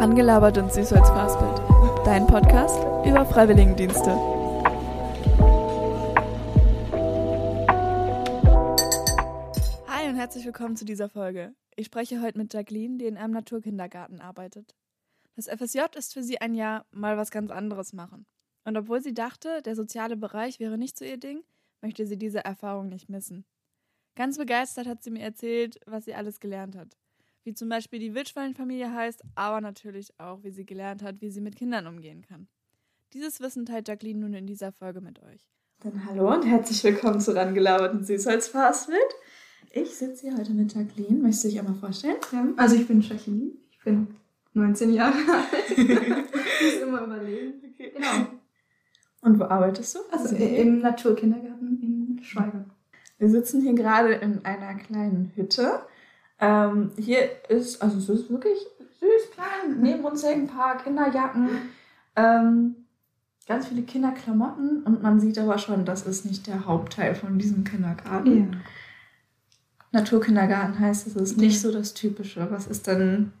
Rangelabert und süß als Fastbild. Dein Podcast über Freiwilligendienste. Hi und herzlich willkommen zu dieser Folge. Ich spreche heute mit Jacqueline, die in einem Naturkindergarten arbeitet. Das FSJ ist für sie ein Jahr mal was ganz anderes machen. Und obwohl sie dachte, der soziale Bereich wäre nicht so ihr Ding, möchte sie diese Erfahrung nicht missen. Ganz begeistert hat sie mir erzählt, was sie alles gelernt hat. Wie zum Beispiel die Wildschweinfamilie heißt, aber natürlich auch, wie sie gelernt hat, wie sie mit Kindern umgehen kann. Dieses Wissen teilt Jacqueline nun in dieser Folge mit euch. Dann hallo und herzlich willkommen zu Rangelaberten Süßholz mit. Ich sitze hier heute mit Jacqueline. Möchtest du dich einmal vorstellen? Ja, also ich bin Jacqueline. Ich bin 19 Jahre alt. ich muss immer überlegen. Okay. Genau. Und wo arbeitest du? Also im Naturkindergarten in Schweiger. Wir sitzen hier gerade in einer kleinen Hütte. Ähm, hier ist, also es ist wirklich süß, klein. Neben uns hängen ein paar Kinderjacken, ähm, ganz viele Kinderklamotten und man sieht aber schon, das ist nicht der Hauptteil von diesem Kindergarten. Ja. Naturkindergarten heißt, es ist nicht so das Typische. Was ist denn,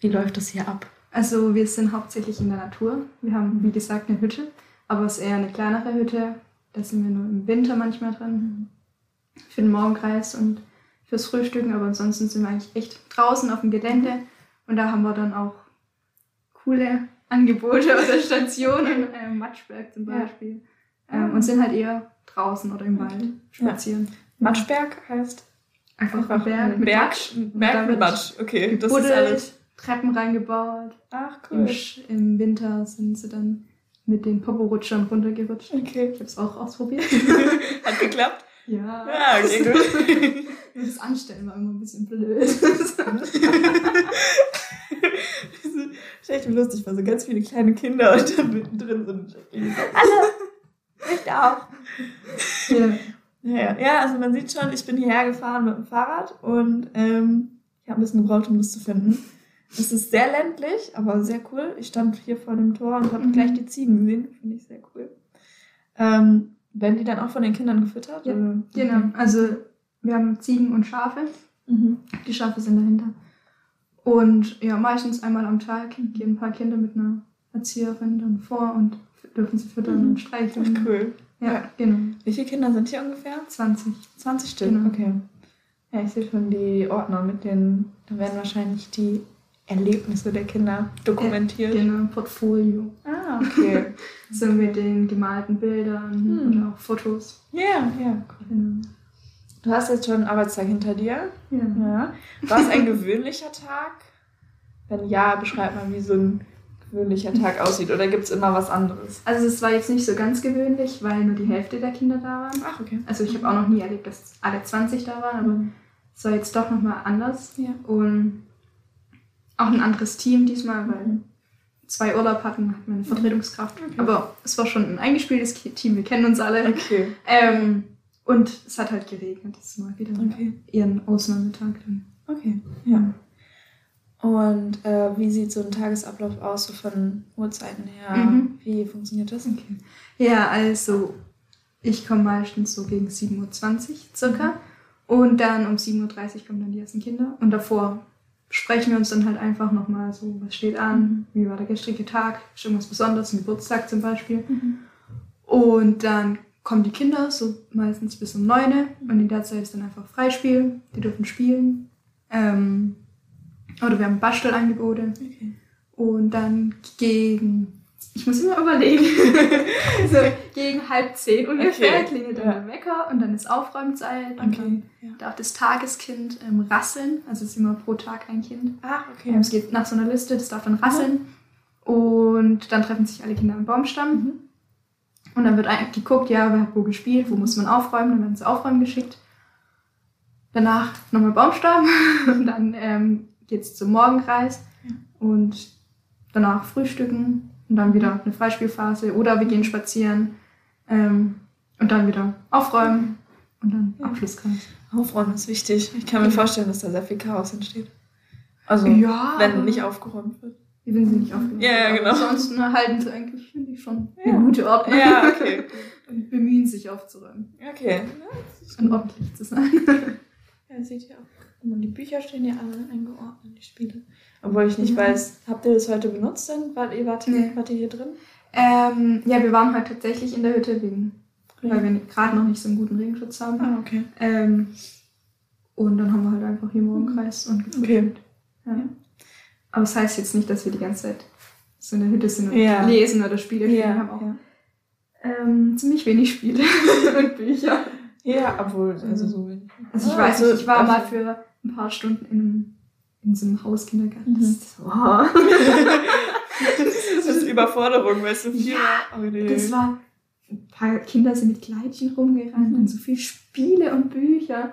wie läuft das hier ab? Also wir sind hauptsächlich in der Natur. Wir haben, wie gesagt, eine Hütte, aber es ist eher eine kleinere Hütte. Da sind wir nur im Winter manchmal drin. Für den Morgenkreis und fürs Frühstücken, aber ansonsten sind wir eigentlich echt draußen auf dem Gelände und da haben wir dann auch coole Angebote aus der Station, äh, Matschberg zum Beispiel. Ja. Ähm, und sind halt eher draußen oder im Wald spazieren. Ja. Matschberg heißt einfach ein Berg, mit Berg, Matsch. Berg mit Matsch. Okay, das ist alles. Treppen reingebaut. Ach cool. Im, Im, Winter sind sie dann mit den Poporutschern runtergerutscht. Okay. Ich habe es auch ausprobiert. Hat geklappt? Ja. Ja, okay, gut. das Anstellen war immer ein bisschen blöd. das ist echt lustig, weil so ganz viele kleine Kinder und dann mittendrin sind. Alle! Ich auch. Ja. Ja, ja, also man sieht schon, ich bin hierher gefahren mit dem Fahrrad und ähm, ich habe ein bisschen gebraucht, um das zu finden. Es ist sehr ländlich, aber sehr cool. Ich stand hier vor dem Tor und habe mhm. gleich die Ziegen gesehen. Finde ich sehr cool. Ähm, werden die dann auch von den Kindern gefüttert? Ja, genau. Also wir haben Ziegen und Schafe. Mhm. Die Schafe sind dahinter. Und ja, meistens einmal am Tag gehen ein paar Kinder mit einer Erzieherin dann vor und dürfen sie füttern mhm. und streicheln. Ach, cool. Ja, ja, genau. Wie viele Kinder sind hier ungefähr? 20. 20 Stück, genau. okay. Ja, ich sehe schon die Ordner mit den, da werden wahrscheinlich die Erlebnisse der Kinder dokumentiert. Ja, genau, Portfolio. Ah, okay. so mit den gemalten Bildern hm. und auch Fotos. Ja, yeah, ja, cool. Genau. Du hast jetzt schon einen Arbeitstag hinter dir. Ja. ja. War es ein gewöhnlicher Tag? Wenn ja, beschreib mal, wie so ein gewöhnlicher Tag aussieht. Oder gibt es immer was anderes? Also es war jetzt nicht so ganz gewöhnlich, weil nur die Hälfte der Kinder da waren. Ach, okay. Also ich habe auch noch nie erlebt, dass alle 20 da waren, aber mhm. es war jetzt doch nochmal anders. Ja. Und auch ein anderes Team diesmal, weil mhm. zwei Urlaub hatten, hatten wir eine Vertretungskraft. Okay. Aber es war schon ein eingespieltes Team, wir kennen uns alle. Okay. Ähm, und es hat halt geregnet, das ist mal wieder okay. eher ein Ausnahmetag dann. Okay, ja. Und äh, wie sieht so ein Tagesablauf aus, so von Uhrzeiten her? Mhm. Wie funktioniert das? Okay. Ja, also ich komme meistens so gegen 7.20 Uhr circa. Und dann um 7.30 Uhr kommen dann die ersten Kinder. Und davor sprechen wir uns dann halt einfach nochmal so, was steht an, mhm. wie war der gestrige Tag, ist irgendwas Besonderes, ein Geburtstag zum Beispiel. Mhm. Und dann kommen die Kinder so meistens bis um 9 Uhr und in der Zeit ist dann einfach Freispiel, die dürfen spielen. Ähm, oder wir haben Bastelangebote. Okay. Und dann gegen, ich muss immer überlegen, so gegen halb zehn ungefähr okay. klingelt dann ja. der Wecker und dann ist Aufräumzeit. Okay. Und dann ja. darf das Tageskind ähm, rasseln. Also es ist immer pro Tag ein Kind. Ah, okay. Ähm, es geht nach so einer Liste, das darf dann rasseln. Mhm. Und dann treffen sich alle Kinder am Baumstamm. Mhm. Und dann wird geguckt, ja, wer hat wo gespielt, wo muss man aufräumen, dann werden sie aufräumen geschickt. Danach nochmal Baumstamm und dann ähm, geht es zum Morgenkreis ja. und danach frühstücken und dann wieder eine Freispielphase oder wir gehen spazieren ähm, und dann wieder aufräumen und dann ja. Abschlusskreis. Aufräumen ist wichtig. Ich kann mir vorstellen, dass da sehr viel Chaos entsteht. Also, ja, wenn nicht aufgeräumt wird. Wenn sie nicht aufgeräumt ja, ja, genau. Ansonsten halten sie eigentlich, finde ich, schon ja. eine gute Ordnung. Ja, okay. und bemühen sich aufzuräumen. Okay. Ja, und ordentlich zu sein. ja, seht ihr auch. Und die Bücher stehen ja alle eingeordnet, die Spiele. Obwohl ich nicht Ja. weiß, habt ihr das heute benutzt denn? Wart ihr, wart, Nee. wart ihr hier drin? Ähm, ja, wir waren halt tatsächlich in der Hütte wegen, weil wir gerade noch nicht so einen guten Regenschutz haben. Ah, okay. Ähm, und dann haben wir halt einfach hier im Umkreis und gefrühstückt. Okay. Ja. Aber das heißt jetzt nicht, dass wir die ganze Zeit so in der Hütte sind und Ja. lesen oder Spiele spielen. Ja, Wir haben auch ja. ähm, ziemlich wenig Spiele und Bücher. ja, obwohl, also so wenig. Also ich Ah, weiß also ich war mal für ein paar Stunden in, einem, in so einem Hauskindergarten. Mhm. Das ist, wow. Das ist Überforderung, es so viel Ja, war. Oh, nee. Das war, ein paar Kinder sind mit Kleidchen rumgerannt Mhm. und so viel Spiele und Bücher,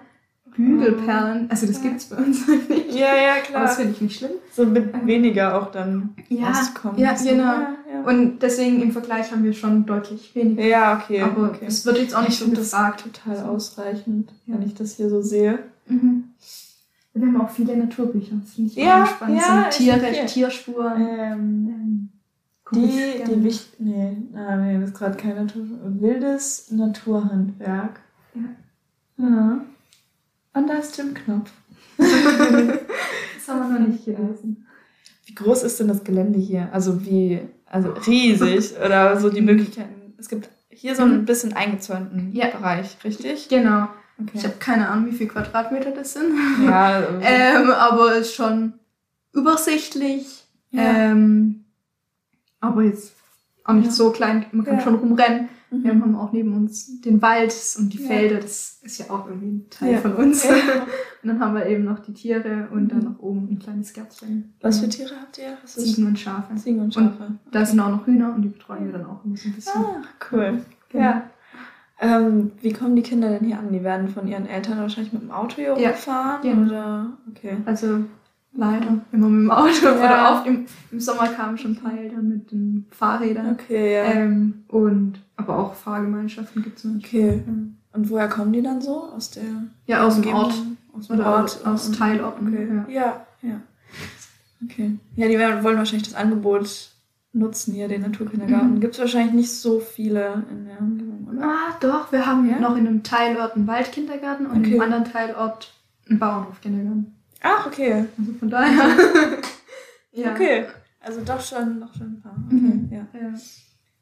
Bügelperlen. Also das Ja. gibt's bei uns halt nicht. ja, ja, Aber das klar. finde ich nicht schlimm. So mit weniger auch dann Ja, auskommen. ja, So, genau. Ja, ja. Und deswegen im Vergleich haben wir schon deutlich weniger. ja okay. Aber okay. es wird jetzt auch nicht ich so finde das gefragt. total So. ausreichend, wenn ich das hier so sehe. Mhm. Wir haben auch viele Naturbücher. Das finde ich Ja, spannend. ja, so Tiere, okay. Tierspuren. Ähm, Ähm, die, die wichtig. Nee, ah, nee, das ist gerade kein Natur. Wildes Naturhandwerk. Ja. Ja. Und da ist Jim Knopf. Das haben wir noch nicht gelesen. Wie groß ist denn das Gelände hier? Also wie, also riesig oder so die Möglichkeiten. Es gibt hier so ein Mhm. bisschen eingezäunten Ja. Bereich, richtig? Genau. Okay. Ich habe keine Ahnung, wie viel Quadratmeter das sind. ja, äh, Ähm, aber ist schon übersichtlich. Ja. Ähm, aber jetzt auch nicht Ja. so klein. Man kann schon rumrennen. Mhm. Wir haben auch neben uns den Wald und die Ja. Felder. Das ist ja auch irgendwie ein Teil Ja. von uns. Ja. Und dann haben wir eben noch die Tiere und dann Mhm. noch oben ein kleines Gärtchen. Was für Tiere habt ihr? Ziegen und Schafe. Ziegen und Schafe. Da sind auch noch Hühner und die betreuen wir dann auch immer so ein bisschen. Ah, cool. Genau. Ja. Ähm, wie kommen die Kinder denn hier an? Die werden von ihren Eltern wahrscheinlich mit dem Auto hier Ja. gefahren? Genau. Oder? Okay. Also leider immer mit dem Auto. Ja. Oder oft im, im Sommer kamen schon ein paar Eltern mit den Fahrrädern. Okay, ja. Ähm, und aber auch Fahrgemeinschaften gibt es okay. Und woher kommen die dann so? Aus der Ja, aus dem? Ort. Aus dem Oder Ort? aus, aus Teilorten. Okay. Ja. Ja, ja. Okay. Ja, die werden, wollen wahrscheinlich das Angebot nutzen hier, den Naturkindergarten. Mhm. Gibt es wahrscheinlich nicht so viele in der Umgebung, oder? Ah, doch, wir haben Ja? noch in einem Teilort einen Waldkindergarten und Okay. in einem anderen Teilort einen Bauernhofkindergarten. Ach, okay. Also von daher. ja. Okay. Also doch schon, doch schon ein paar. Okay, Mhm. ja. Ja.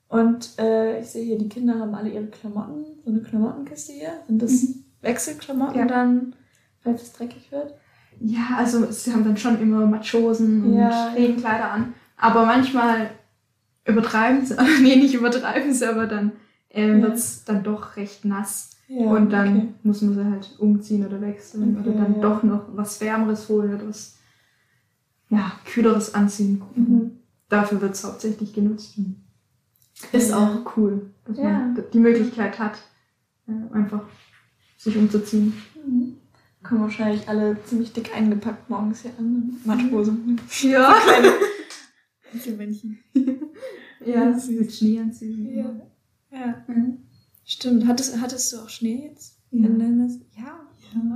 Und äh, ich sehe hier, die Kinder haben alle ihre Klamotten, so eine Klamottenkiste hier. Sind das Mhm. Wechselklamotten Ja. dann, falls es dreckig wird? ja, also sie haben dann schon immer Matrosen und Ja. Regenkleider an. Aber manchmal übertreiben sie, nee, nicht übertreiben sie, aber dann ähm, Ja. wird es dann doch recht nass. Ja, und dann okay. muss man sie halt umziehen oder wechseln Okay, oder dann ja. doch noch was Wärmeres holen oder was ja, Kühleres anziehen. Mhm. Dafür wird es hauptsächlich genutzt. Ist Ja. auch cool, dass man die Möglichkeit hat, äh, einfach sich umzuziehen. Mhm. Kommen wahrscheinlich alle ziemlich dick eingepackt morgens hier an. Matrose. Ja, Kleine Einzelmännchen. ja mit Schneeanzügen. Ja. ja. Mhm. Stimmt. Hattest, hattest du auch Schnee jetzt? Ja. In Dennis? Ja.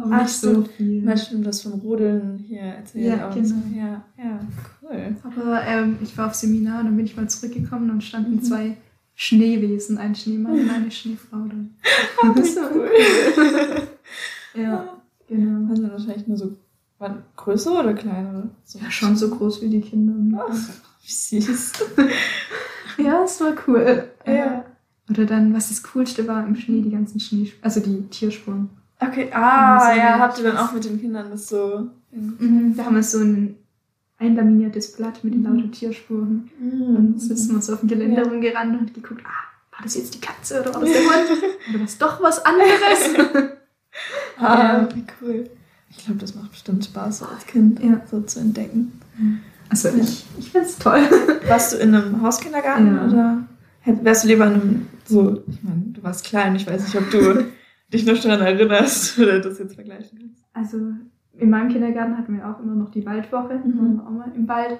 aber Ach, nicht so viel. Mal stimmt, das vom Rodeln hier erzählt. Ja, auch genau. Ja, ja, cool. Aber ähm, ich war auf Seminar, dann bin ich mal zurückgekommen und standen Mhm. zwei Schneewesen, ein Schneemann und eine Schneefrau da. Wie So. cool. Ja, genau. Waren dann wahrscheinlich nur so, waren größere oder kleinere? So. Ja, schon so groß wie die Kinder. Ach, wie süß. Ja, es war cool. Ja. Oder dann, was das Coolste war im Schnee, die ganzen Schnee, also die Tierspuren. Okay, ah, So, ja, ja, habt ihr dann auch mit den Kindern das so. Mhm. Da haben wir so ein einlaminiertes Blatt mit den Mhm. lauter Tierspuren. Mhm. Und so ist man so auf dem Gelände Ja. rumgerannt und geguckt, ah, war das jetzt die Katze oder war das der Hund? Oder war das doch was anderes? Ah, Ja. wie cool. Ich glaube, das macht bestimmt Spaß, so als Kind Ja. so zu entdecken. Also ich, ich find's toll. Warst du in einem Hauskindergarten Ja. oder wärst du lieber in einem so, ich meine, du warst klein, ich weiß nicht, ob du dich noch daran erinnerst oder das jetzt vergleichen kannst. Also in meinem Kindergarten hatten wir auch immer noch die Waldwoche. Mhm. Auch mal im Wald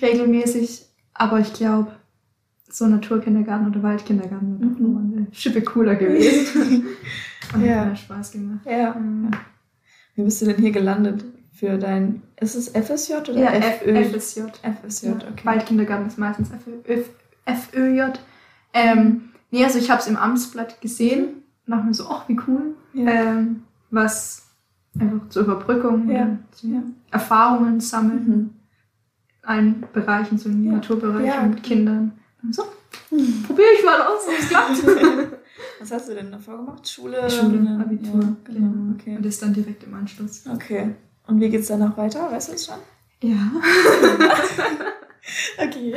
regelmäßig. Aber ich glaube, so Naturkindergarten oder Waldkindergarten wäre doch Mhm. nochmal eine Schippe cooler gewesen. Und Ja. hat mehr Spaß gemacht. Ja. Ähm, Wie bist du denn hier gelandet für dein, ist es FSJ oder ja, FÖ? FSJ. FSJ, okay. Waldkindergarten ist meistens FÖ FÖJ. Ähm, nee, also ich habe es im Amtsblatt gesehen und dachte mir so, ach, wie cool. Ja. Ähm, was einfach zur Überbrückung Ja, ja. Erfahrungen sammeln. Mhm. allen Bereichen, so im. Naturbereich mit. Kindern. Und so, probiere ich mal aus, ob es klappt. Was hast du denn davor gemacht? Schule? Schule, Abitur, Ja, genau. genau. Okay. Und das dann direkt im Anschluss. okay. Und wie geht's danach weiter? Weißt du es schon? Ja. Okay.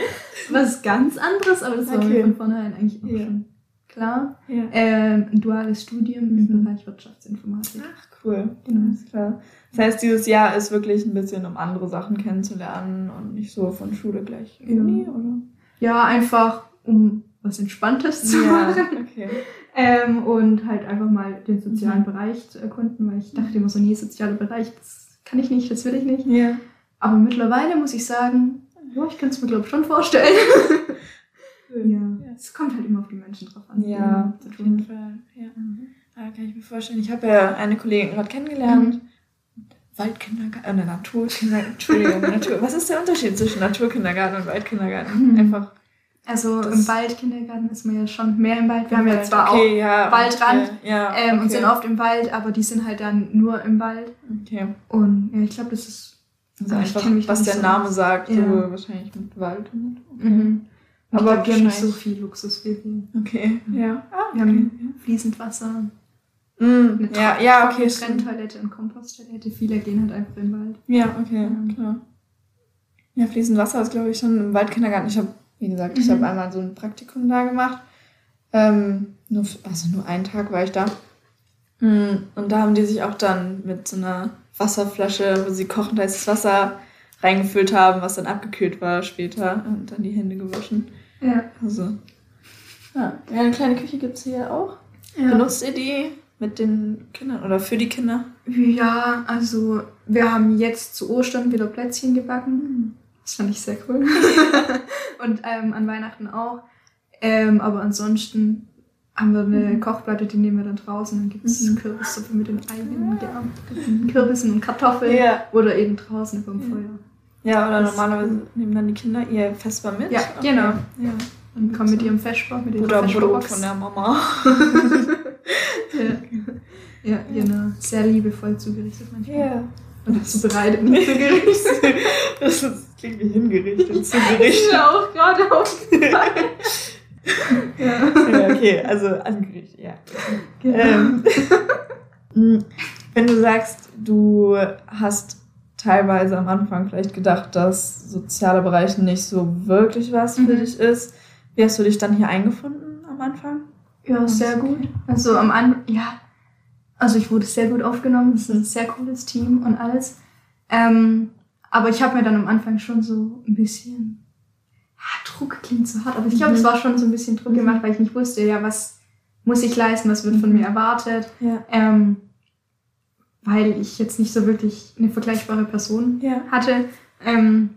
Was ganz anderes, aber das war Okay. mir von vornherein eigentlich auch Ja. schon klar. Ja. Ähm, ein duales Studium Mhm. im Bereich Wirtschaftsinformatik. Ach, cool. Genau. Alles klar. Das heißt, dieses Jahr ist wirklich ein bisschen, um andere Sachen kennenzulernen und nicht so von Schule gleich Ja. Uni, oder? Ja, einfach um was Entspanntes zu Ja, machen. okay. Ähm, und halt einfach mal den sozialen Mhm. Bereich zu erkunden, weil ich dachte immer so, nee, sozialer Bereich, das kann ich nicht, das will ich nicht. Ja. Aber mittlerweile muss ich sagen, ja, ich kann es mir glaube ich schon vorstellen. ja. Es kommt halt immer auf die Menschen drauf an. Ja, zu auf jeden. Fall. Ja. Mhm. Ah, kann ich mir vorstellen. Ich habe ja eine Kollegin gerade kennengelernt. Waldkindergarten, äh, Naturkindergarten, Entschuldigung, Natur. Was ist der Unterschied zwischen Naturkindergarten und Waldkindergarten? Mhm. Einfach. Also Das- im Waldkindergarten ist man ja schon mehr im Wald. Wir haben ja zwar auch okay, ja, Waldrand, Okay, ja, ähm, okay. und sind oft im Wald, aber die sind halt dann nur im Wald. Okay. Und ja, ich glaube, das ist. Also Aber ich einfach, was der so Name sagt, Ja. so wahrscheinlich mit Wald. Okay. Mhm. Aber wir haben nicht so viel Luxus wie wir. Okay, ja. Ah, Wir haben fließend Wasser, Mm, eine ja, ja, okay. Trenntoilette und Komposttoilette. Viele gehen halt einfach in den Wald. Ja, okay, Ja. klar. Ja, fließend Wasser ist, glaube ich, schon im Waldkindergarten. Ich habe, wie gesagt, ich Mhm. habe einmal so ein Praktikum da gemacht. Ähm, nur, also nur einen Tag war ich da. Mm, Und da haben die sich auch dann mit so einer Wasserflasche, wo sie kochend heißes Wasser reingefüllt haben, was dann abgekühlt war später und dann die Hände gewaschen. Ja. Also, ja, ja eine kleine Küche gibt es hier auch. Ja. Benutzt ihr die mit den Kindern oder für die Kinder? ja, also wir haben jetzt zu Ostern wieder Plätzchen gebacken. Das fand ich sehr cool. und ähm, an Weihnachten auch. Ähm, aber ansonsten haben wir eine Mhm. Kochplatte, die nehmen wir dann draußen. Dann gibt es Mhm. Kürbissuppe mit den eigenen ja, Kürbissen und Kartoffeln. Ja. Oder eben draußen vom. Feuer. Ja, oder Das- normalerweise nehmen dann die Kinder ihr Vesper mit. Ja, Okay. genau. Ja. Und kommen mit ihrem Feschbar, mit ihrer Oder Brot von der Mama. ja. ja, genau. Sehr liebevoll zugerichtet manchmal. Ja. Und zubereitet nicht zugerichtet. Das klingt wie hingerichtet, Das zugerichtet. ist mir auch gerade aufgefallen. Ja. ja, okay, also angerichtet, ja. Genau. Ähm, mh, wenn du sagst, du hast teilweise am Anfang vielleicht gedacht, dass sozialer Bereich nicht so wirklich was für Mhm. dich ist, wie hast du dich dann hier eingefunden am Anfang? Ja, sehr gut. Also am Anfang, ja, also ich wurde sehr gut aufgenommen. Es ist ein sehr cooles Team und alles. Ähm, aber ich habe mir dann am Anfang schon so ein bisschen, Druck klingt so hart, aber ich glaube, Mhm. es war schon so ein bisschen Druck Mhm. gemacht, weil ich nicht wusste, ja, was muss ich leisten, was wird von Mhm. mir erwartet. Ja. Ähm, weil ich jetzt nicht so wirklich eine vergleichbare Person Ja. hatte. Ähm,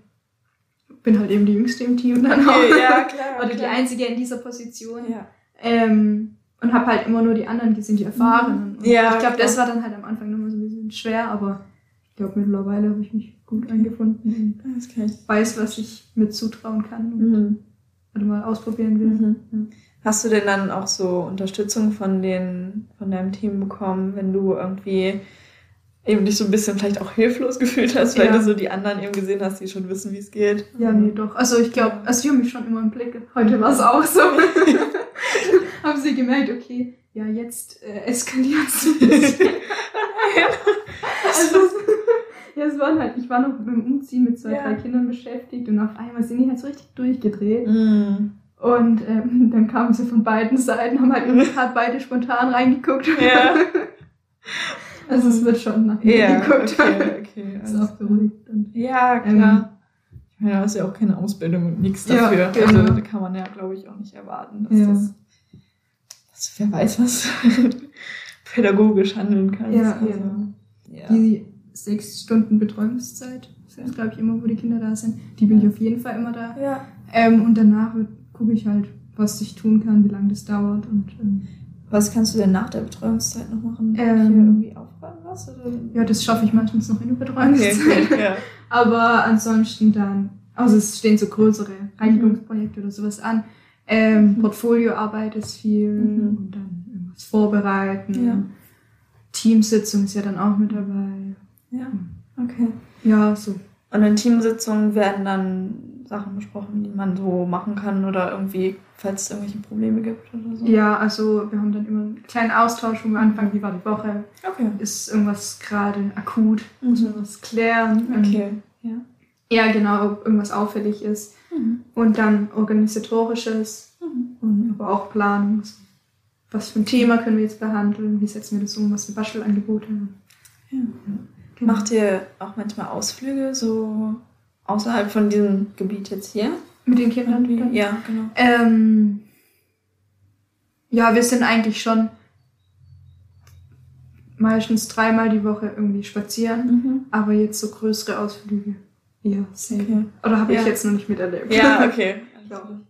bin halt eben die Jüngste im Team dann auch. Ja, klar. Oder die klar. Einzige in dieser Position. Ja. Ähm, und habe halt immer nur die anderen gesehen, die Erfahrenen. Und Ja, ich glaube, das war dann halt am Anfang nochmal so ein bisschen schwer, aber ich glaube, mittlerweile habe ich mich gut eingefunden ich. und weiß, was ich mir zutrauen kann und Mhm. oder mal ausprobieren will. Mhm. Hast du denn dann auch so Unterstützung von den, von deinem Team bekommen, wenn du irgendwie eben dich so ein bisschen vielleicht auch hilflos gefühlt hast, weil Ja. du so die anderen eben gesehen hast, die schon wissen, wie es geht? Ja, nee, doch. Also ich glaube, also die haben mich schon immer im Blick. Heute war es auch so. haben sie gemerkt, okay, ja, jetzt äh, eskaliert es ein bisschen. also, ja, es waren halt, ich war noch beim Umziehen mit zwei, Ja. drei Kindern beschäftigt und auf einmal sind die halt so richtig durchgedreht. Mhm. Und ähm, dann kamen sie von beiden Seiten, haben halt irgendwie gerade beide spontan reingeguckt. Ja. Also es wird schon nach mir Ja, geguckt. okay, okay. Ist auch beruhigt. Und Ja, klar. ich meine, du hast ja auch keine Ausbildung und nichts Ja, dafür. genau. Also da kann man ja, glaube ich, auch nicht erwarten, dass Ja. das, dass wer weiß, was pädagogisch handeln kannst. Ja, also, ja. die sechs Stunden Betreuungszeit sind, glaube ich, immer, wo die Kinder da sind. Die bin ich auf jeden Fall immer da. ja. Ähm, und danach gucke ich halt, was ich tun kann, wie lange das dauert. Und ähm, Was kannst du denn nach der Betreuungszeit noch machen? Ähm, Hier irgendwie aufräumen was? Oder? ja, das schaffe ich meistens noch in der Betreuungszeit. Okay, okay, ja. Aber ansonsten dann, also es stehen so größere Reinigungsprojekte oder sowas an. Ähm, Portfolioarbeit ist viel Mhm. und dann irgendwas vorbereiten. Ja. Teamsitzung ist ja dann auch mit dabei. Ja, okay. Ja, so Und in Teamsitzungen werden dann Sachen besprochen, die man so machen kann oder irgendwie, falls es irgendwelche Probleme gibt oder so. Ja, also wir haben dann immer einen kleinen Austausch, wo wir anfangen, wie war die Woche, Okay. ist irgendwas gerade akut, muss man Mhm. was klären. Okay. Ja. Ja, genau, ob irgendwas auffällig ist. Mhm. Und dann organisatorisches Mhm. und aber auch Planung. Was für ein Thema können wir jetzt behandeln? Wie setzen wir das um? Was für Bastelangebote? Ja. Genau. Macht ihr auch manchmal Ausflüge so außerhalb von diesem Gebiet jetzt hier? mit den Kindern? dann? Ja, genau. Ähm, ja, wir sind eigentlich schon meistens dreimal die Woche irgendwie spazieren, Mhm. aber jetzt so größere Ausflüge. Ja, selten. Okay. Oder habe Ja. ich jetzt noch nicht miterlebt. Ja, okay. Glaube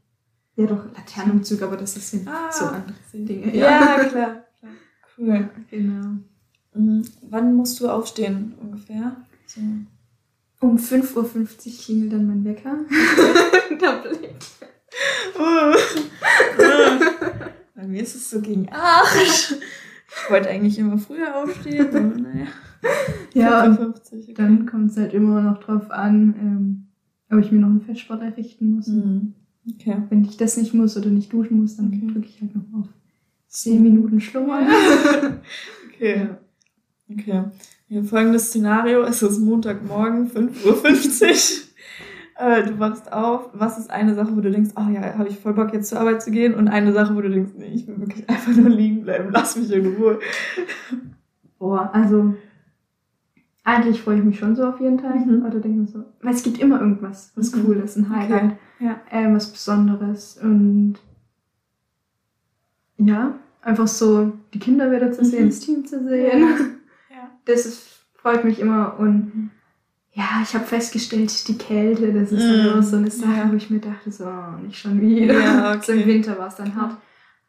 Ja, doch, Laternenumzug, aber das sind Ah. so andere Dinge. Ja, klar. klar. Cool. genau. Mhm. Wann musst du aufstehen ungefähr? So. Um 5.50 Uhr klingelt dann mein Wecker. da blickt. Bei mir ist es so gegen acht. Ich wollte eigentlich immer früher aufstehen, aber naja. Ja, und 55, okay. dann kommt es halt immer noch drauf an, ähm, ob ich mir noch einen Festsport errichten muss. Mhm. Okay. Wenn ich das nicht muss oder nicht duschen muss, dann Okay. drücke ich halt noch auf 10 Minuten schlummern. Okay. Okay. Ja, folgendes Szenario: Es ist Montagmorgen, 5.50 Uhr. Äh, du wachst auf. Was ist eine Sache, wo du denkst, oh ja, habe ich voll Bock jetzt zur Arbeit zu gehen? Und eine Sache, wo du denkst, nee, ich will wirklich einfach nur liegen bleiben, lass mich in Ruhe. Boah, also eigentlich freue ich mich schon so auf jeden Tag. Mhm. Oder denke mir so, weil es gibt immer irgendwas, was Mhm. cool ist, ein Highlight, Okay. Ja. ähm, was Besonderes. Und ja, einfach so die Kinder wieder zu sehen, Mhm. das Team zu sehen. Ja. Das ist, freut mich immer. Und Mhm. ja, ich habe festgestellt, die Kälte, das ist Mhm. dann immer so eine Sache, Ja. wo ich mir dachte, so, oh, nicht schon wieder. Ja, So im okay. Winter war es dann hart.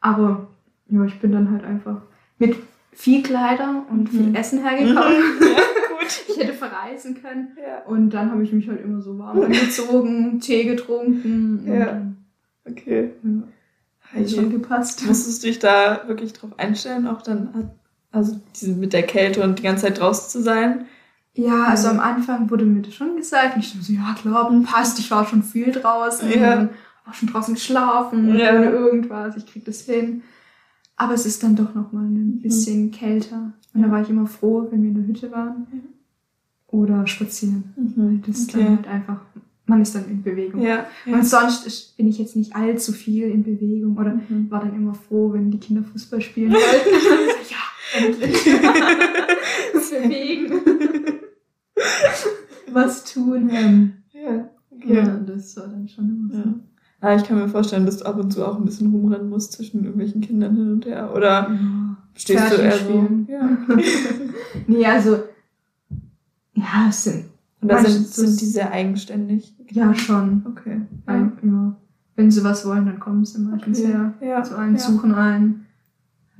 Aber ja, ich bin dann halt einfach mit viel Kleider und viel Mhm. Essen hergekommen. Ja, gut. Ich hätte verreisen können. Ja. Und dann habe ich mich halt immer so warm angezogen, Tee getrunken. Und Ja. Okay. hat Okay. schon gepasst. Musstest du dich da wirklich drauf einstellen, auch dann, hat- also diese mit der Kälte und die ganze Zeit draußen zu sein? Ja, also am Anfang wurde mir das schon gesagt. Und ich dachte so, ja klar, passt. Ich war schon viel draußen. Ja. und Auch schon draußen geschlafen, Ja. ohne irgendwas. Ich krieg das hin. Aber es ist dann doch noch mal Mhm. ein bisschen kälter. Und da war ich immer froh, wenn wir in der Hütte waren. Oder spazieren. Das ist dann halt einfach, man ist dann in Bewegung. Ja. ja. Und sonst ist, bin ich jetzt nicht allzu viel in Bewegung oder Mhm. war dann immer froh, wenn die Kinder Fußball spielen wollten. Ja, endlich. Bewegen. Was tun. Ähm, Ja. Okay. ja, das war dann schon immer so. Ja. Ah, ich kann mir vorstellen, dass du ab und zu auch ein bisschen rumrennen musst zwischen irgendwelchen Kindern hin und her. Oder Ja. stehst du Pferdchen eher so? spielen. Ja. Nee, also, ja, es sind, da sind, sind die sehr eigenständig. ja, schon. Okay. Ja. ja. Wenn sie was wollen, dann kommen sie meistens Okay. her. Ja. Zu einem ja. suchen ein.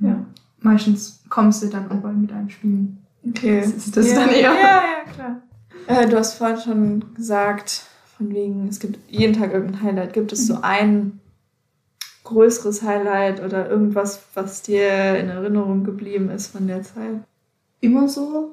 Ja. Meistens kommen sie dann und wollen mit einem spielen. Okay. Das ist das ja. dann eher. Ja, ja, klar. Äh, du hast vorhin schon gesagt, von wegen, es gibt jeden Tag irgendein Highlight. Gibt es so ein größeres Highlight oder irgendwas, was dir in Erinnerung geblieben ist von der Zeit? Immer so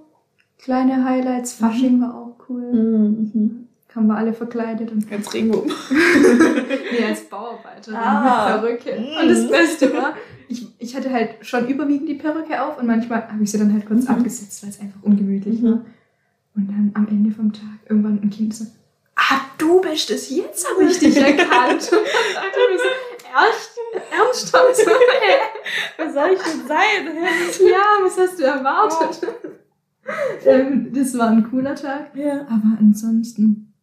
kleine Highlights. Fasching war auch cool. Mhm. Haben wir alle verkleidet und Als Regenbogen. nee, als Bauarbeiterin Ah. mit Perücke. Mm. Und das Beste war, ich, ich hatte halt schon überwiegend die Perücke auf und manchmal habe ich sie dann halt kurz Mhm. abgesetzt, weil es einfach ungemütlich Mhm. war. Und dann am Ende vom Tag irgendwann ein Kind so, ah, du bist es, jetzt habe ich dich erkannt. Und dann so, ernst, ernsthaft? So, hä? Was soll ich denn sein? ja, was hast du erwartet? ähm, das war ein cooler Tag. Ja. Aber ansonsten,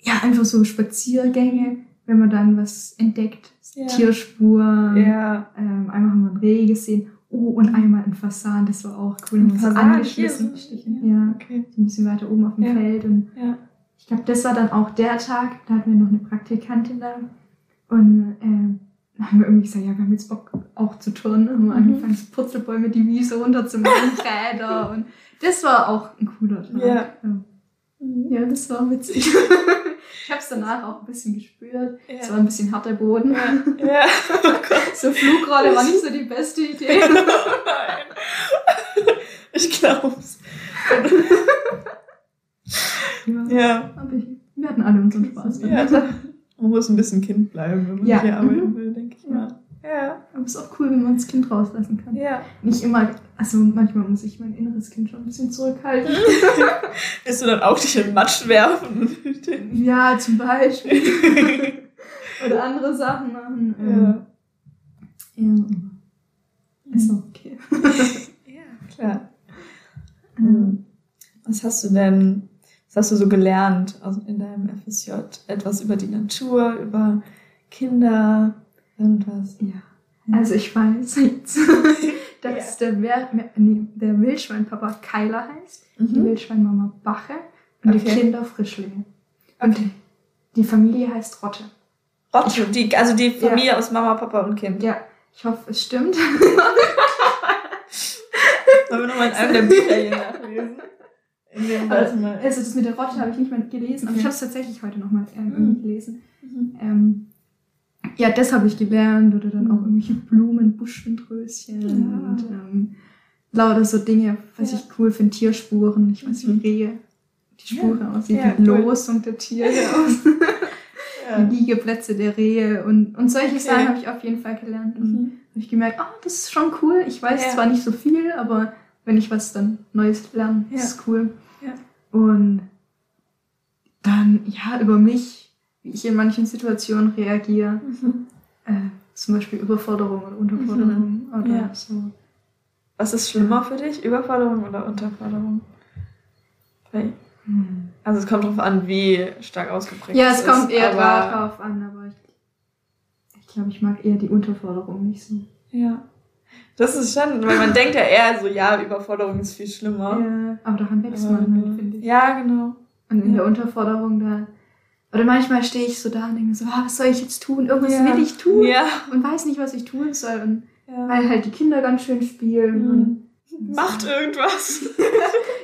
ja, einfach so Spaziergänge, wenn man dann was entdeckt, Ja. Tierspuren. Ja. Ähm, einmal haben wir einen Reh gesehen. Oh, und einmal ein Fasan, das war auch cool. Ein Ein so angeschmissen. hier so- Stechen. Ja, Okay. so ein bisschen weiter oben auf dem Ja. Feld. Und Ja. ich glaube, das war dann auch der Tag, da hatten wir noch eine Praktikantin da. Und ähm, dann haben wir irgendwie gesagt, ja, wir haben jetzt Bock auch zu turnen. Haben wir Mhm. angefangen, so Purzelbäume die Wiese runterzumachen, Räder. Und das war auch ein cooler Tag. Ja. Ja, Mhm. ja das war witzig. ich habe es danach auch ein bisschen gespürt. Es war Ja. ein bisschen harter Boden. ja. Oh Gott. So Flugrolle war nicht so die beste Idee. Nein. Ich glaub's. Ja. Ja. Aber wir hatten alle unseren Spaß. ja. Man muss ein bisschen Kind bleiben, wenn man Ja. hier arbeiten Mhm. will, denke ich Ja. mal. Ja. Aber es ist auch cool, wenn man das Kind rauslassen kann. Ja. Nicht immer, also manchmal muss ich mein inneres Kind schon ein bisschen zurückhalten. Willst du dann auch dich in Matsch werfen? ja, zum Beispiel. Oder andere Sachen machen. ja. Ähm, ja. Ist auch okay. ja, klar. Mhm. Was hast du denn, was hast du so gelernt also in deinem FSJ? Etwas über die Natur, über Kinder, irgendwas? Ja. Also ich weiß jetzt, dass der, Wer nee, der Wildschweinpapa Keiler heißt, die Mhm. Wildschweinmama Bache und die Okay. Kinder Frischlinge. Und die Familie heißt Rotte. Rotte, die, also die Familie aus Mama, Papa und Kind. Ja, ich hoffe, es stimmt. Sollen wir nochmal in einem der Bücher hier nachlesen? Mal. Also das mit der Rotte habe ich nicht mehr gelesen, aber ich habe es tatsächlich heute nochmal ähm, Mhm. gelesen. Mhm. Ähm, ja, das habe ich gelernt oder dann auch Mhm. irgendwelche Blumen, Buschwindröschen Ja. und ähm, lauter so Dinge, was Ja. ich cool finde, Tierspuren. Ich weiß, Mhm. wie Rehe die Spuren aussieht, Ja, die cool. Losung der Tiere aus, Ja. die Liegeplätze der Rehe und, und solche. Sachen habe ich auf jeden Fall gelernt. Und Mhm. habe ich gemerkt, ah, das ist schon cool. Ich weiß Ja. zwar nicht so viel, aber wenn ich was dann Neues lerne, Ja. ist es cool. Ja. Und dann, ja, über mich, wie ich in manchen Situationen reagiere. Mhm. Äh, zum Beispiel Überforderung oder Unterforderung oder Ja. so. Was ist schlimmer für dich? Überforderung oder Unterforderung? Weil- Also es kommt drauf an, wie stark ausgeprägt Ja, es ist, kommt eher darauf an, aber ich, ich glaube, ich mag eher die Unterforderung nicht so. Ja. Das ist schon, weil man denkt ja eher so, ja, Überforderung ist viel schlimmer. Ja, aber daran wächst man halt, finde ich. Ja, genau. Und in Ja. der Unterforderung da. Oder manchmal stehe ich so da und denke so, ah, was soll ich jetzt tun? Irgendwas Ja. will ich tun Ja. und weiß nicht, was ich tun soll. Und ja. weil halt die Kinder ganz schön spielen. Und Mhm. Macht irgendwas.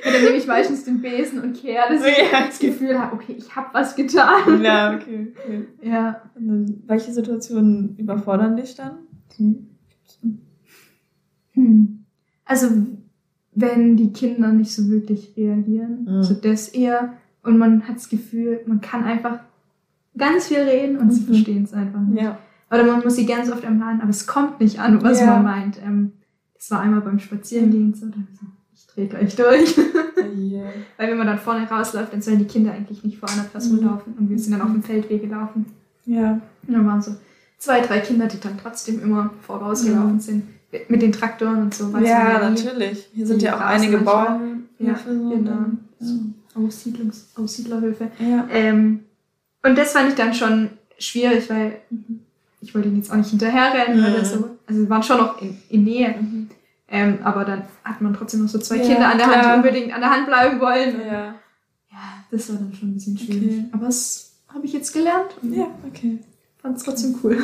ja, dann nehme ich meistens den Besen und kehre, dass ich Ja. das Gefühl habe, okay, ich habe was getan. ja, okay, okay. Ja. Und dann, welche Situationen überfordern dich dann? Hm. Also, wenn die Kinder nicht so wirklich reagieren, Mhm. so das eher. Und man hat das Gefühl, man kann einfach ganz viel reden und sie Mhm. verstehen es einfach nicht. Ja. Oder man muss sie ganz oft ermahnen, aber es kommt nicht an, was Ja. man meint. Ähm, das war einmal beim Spazierengehen so, dann so ich drehe gleich durch. Yeah. Weil wenn man dann vorne rausläuft, dann sollen die Kinder eigentlich nicht vor einer Person Mhm. laufen. Und wir sind dann auf dem Feldweg gelaufen. Ja. Und dann waren so zwei, drei Kinder, die dann trotzdem immer vorausgelaufen sind. Mit den Traktoren und so. Ja, natürlich. Hier sind ja auch einige. Bauern. Ja, so genau. dann- Aussiedlungs Aussiedlerhöfe. Ja. Ähm, und das fand ich dann schon schwierig, weil Mhm. ich wollte ihnen jetzt auch nicht hinterherrennen, Mhm. so, also wir waren schon noch in, in Nähe. Mhm. Ähm, aber dann hat man trotzdem noch so zwei Ja, Kinder an der Hand, klar. die unbedingt an der Hand bleiben wollen. Ja. Ja, das war dann schon ein bisschen schwierig. Okay. Aber das habe ich jetzt gelernt Ja, okay. fand es trotzdem cool.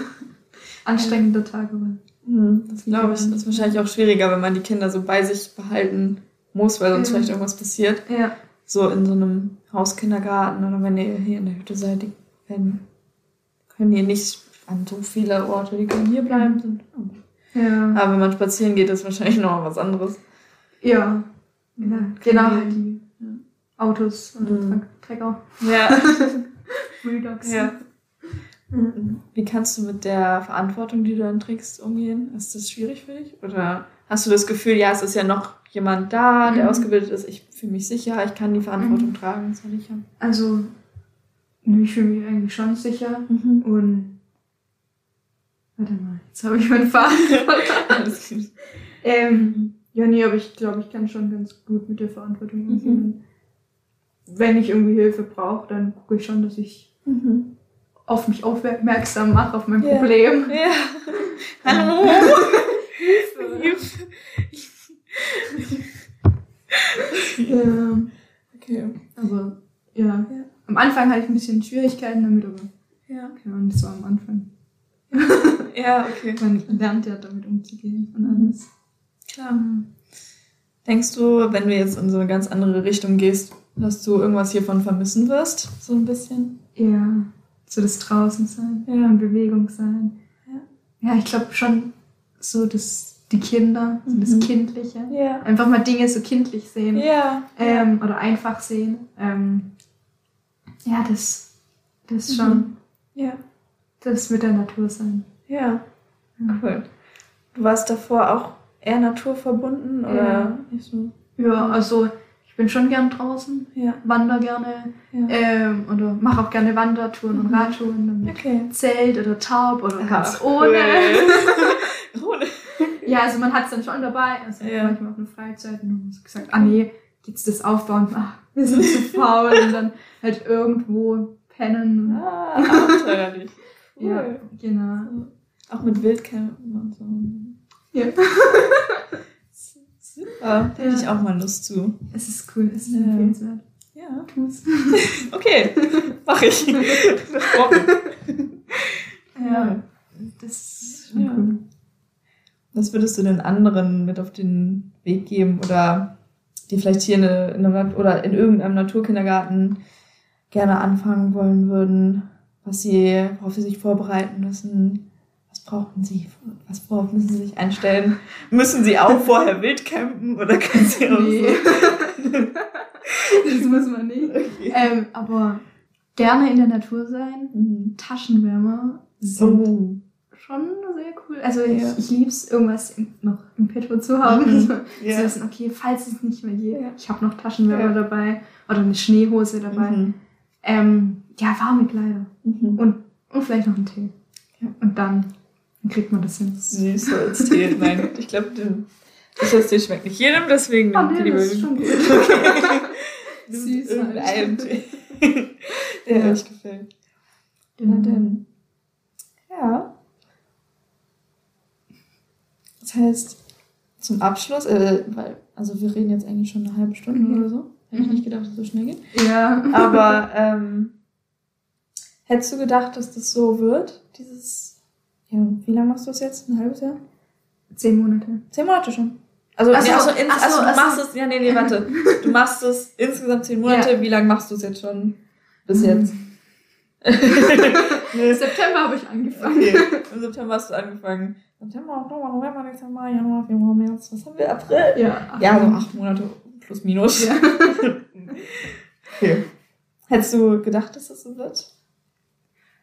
Anstrengender Tag, aber Mhm, das glaube ich. Das ist wahrscheinlich auch schwieriger, wenn man die Kinder so bei sich behalten muss, weil sonst Ja. vielleicht irgendwas passiert. ja. So in so einem Hauskindergarten oder wenn ihr hier in der Hütte seid, die werden, können die nicht an so viele Orte, die können hier bleiben. Ja. Aber wenn man spazieren geht, ist wahrscheinlich noch was anderes. Ja. ja. Genau, halt die Ja. Autos und Mhm. Trecker. Ja. Bulldogs. ja. Wie kannst du mit der Verantwortung, die du dann trägst, umgehen? Ist das schwierig für dich? Oder hast du das Gefühl, ja, es ist ja noch jemand da, der Mhm. ausgebildet ist, ich fühle mich sicher, ich kann die Verantwortung tragen, das soll ich haben? Also, ich fühle mich eigentlich schon sicher. Und. Warte mal, jetzt habe ich meinen Faden verloren. Ähm, ja, nee, aber ich glaube, ich kann schon ganz gut mit der Verantwortung Mhm. umgehen. Wenn ich irgendwie Hilfe brauche, dann gucke ich schon, dass ich Mhm. auf mich aufmerksam mache, auf mein Ja. Problem. Ja. Hallo. Ja, Okay. aber ja. Ja. Am Anfang hatte ich ein bisschen Schwierigkeiten damit, aber Ja. keine Ahnung, das war am Anfang. Ja, okay. Man lernt ja damit umzugehen und alles. Klar. Denkst du, wenn du jetzt in so eine ganz andere Richtung gehst, dass du irgendwas hiervon vermissen wirst? So ein bisschen? Ja, so das Draußensein, Ja. in Bewegung sein. Ja. Ja, ich glaube schon so das, die Kinder, so das Mhm. Kindliche. Ja. Einfach mal Dinge so kindlich sehen Ja. ähm, oder einfach sehen. Ähm, Ja, das, das schon. Ja. Das mit der Natur sein. Ja. Cool. Du warst davor auch eher naturverbunden oder Ja. nicht so? Ja, also ich bin schon gern draußen, Ja. wander gerne ja. ähm, oder mache auch gerne Wandertouren und Mhm. Radtouren dann mit Okay. Zelt oder Tarp oder ganz ohne. cool. Ja, also man hat es dann schon dabei. Also Ja. manchmal auch eine Freizeit und dann wir gesagt, ah nee, jetzt das aufbauen, ach, wir sind zu faul und dann halt irgendwo pennen. Ah, abenteuerlich. Cool. Ja, genau. Auch mit Wildcampen und so. Ja. Super. Da hätte ich auch mal Lust zu. Es ist cool, es ist Ja. empfehlenswert. Ja. Tu's. Okay. Mach ich. Ja. Das ist schon Ja. cool. Was würdest du den anderen mit auf den Weg geben oder die vielleicht hier in, eine, in einem, oder in irgendeinem Naturkindergarten gerne anfangen wollen würden, was sie, worauf sie sich vorbereiten müssen? Was brauchen sie? Was worauf müssen sie sich einstellen? Müssen sie auch vorher wildcampen oder können sie auch Nee. so? das muss man nicht. Okay. Ähm, aber gerne in der Natur sein. Mhm. Taschenwärmer sind Oh. Schon sehr cool. Also ich, Ja. ich liebe es, irgendwas im, noch im Petto zu haben. Mhm. So, Ja. Zu wissen, okay, falls es nicht mehr geht, Ja. ich habe noch Taschenwärmer dabei oder eine Schneehose dabei. Mhm. Ähm, ja, warme Kleider Mhm. und, und vielleicht noch einen Tee. Und dann, dann kriegt man das hin. Süß als Tee. Nein, ich glaube, das Tee schmeckt nicht jedem, deswegen Oh, nee, das ist schon gut. Nimm Süß irgendeinen halt. Tee, der Ja. euch gefällt. Na Genau. denn. Ja. Das heißt, zum Abschluss, äh, weil, also wir reden jetzt eigentlich schon eine halbe Stunde Mhm. oder so. Hätte ich Mhm. nicht gedacht, dass es so schnell geht. Ja. Aber ähm, hättest du gedacht, dass das so wird? Dieses, ja, wie lange machst du das jetzt? Ein halbes Jahr? Zehn Monate. Zehn Monate schon. Also, Ach nee, so, ach so, ins, ach so, also du ach so. machst es, ja, nee, nee, warte. Du machst es insgesamt zehn Monate. Wie lange machst du es jetzt schon? Bis jetzt? Im September habe ich angefangen. Okay, im September hast du angefangen. September, Oktober, November, Dezember, Januar, Februar, März, was haben wir? April? Ja. Ja, so acht Monate plus minus. Ja. okay. Hättest du gedacht, dass das so wird?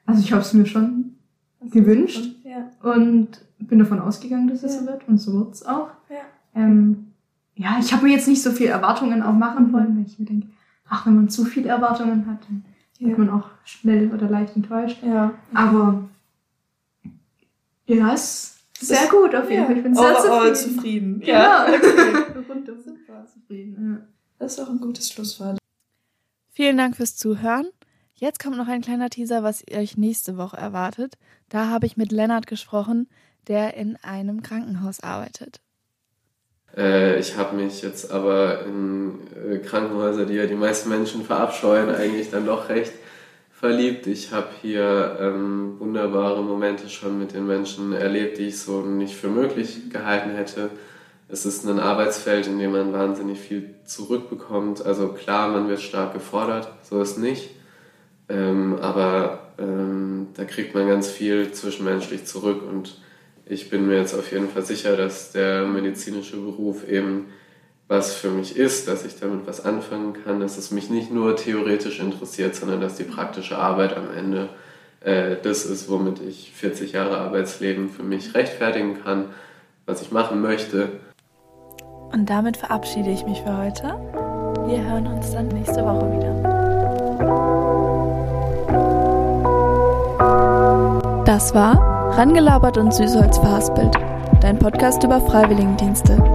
Also ich habe es mir schon gewünscht Ja. und bin davon ausgegangen, dass es Ja. so wird und so wird es auch. Ja. Ähm, ja, ich habe mir jetzt nicht so viel Erwartungen auch machen Mhm. wollen, weil ich mir denke, ach, wenn man zu viele Erwartungen hat, dann wird man auch schnell oder leicht enttäuscht. ja. Aber ja, es sehr gut auf jeden Ja. Fall. Ich bin sehr Overall zufrieden. zufrieden. Ja. Genau. Okay. Super. zufrieden. Das ist auch ein gutes Schlusswort. Vielen Dank fürs Zuhören. Jetzt kommt noch ein kleiner Teaser, was euch nächste Woche erwartet. Da habe ich mit Lennart gesprochen, der in einem Krankenhaus arbeitet. Äh, ich habe mich jetzt aber in äh, Krankenhäuser, die ja die meisten Menschen verabscheuen, eigentlich dann doch recht verliebt. Ich habe hier ähm, wunderbare Momente schon mit den Menschen erlebt, die ich so nicht für möglich gehalten hätte. Es ist ein Arbeitsfeld, in dem man wahnsinnig viel zurückbekommt. Also klar, man wird stark gefordert, so ist nicht. Ähm, aber ähm, da kriegt man ganz viel zwischenmenschlich zurück und ich bin mir jetzt auf jeden Fall sicher, dass der medizinische Beruf eben was für mich ist, dass ich damit was anfangen kann, dass es mich nicht nur theoretisch interessiert, sondern dass die praktische Arbeit am Ende äh, das ist, womit ich 40 Jahre Arbeitsleben für mich rechtfertigen kann, was ich machen möchte. Und damit verabschiede ich mich für heute. Wir hören uns dann nächste Woche wieder. Das war Rangelabert und Süßholz verhaspelt, dein Podcast über Freiwilligendienste.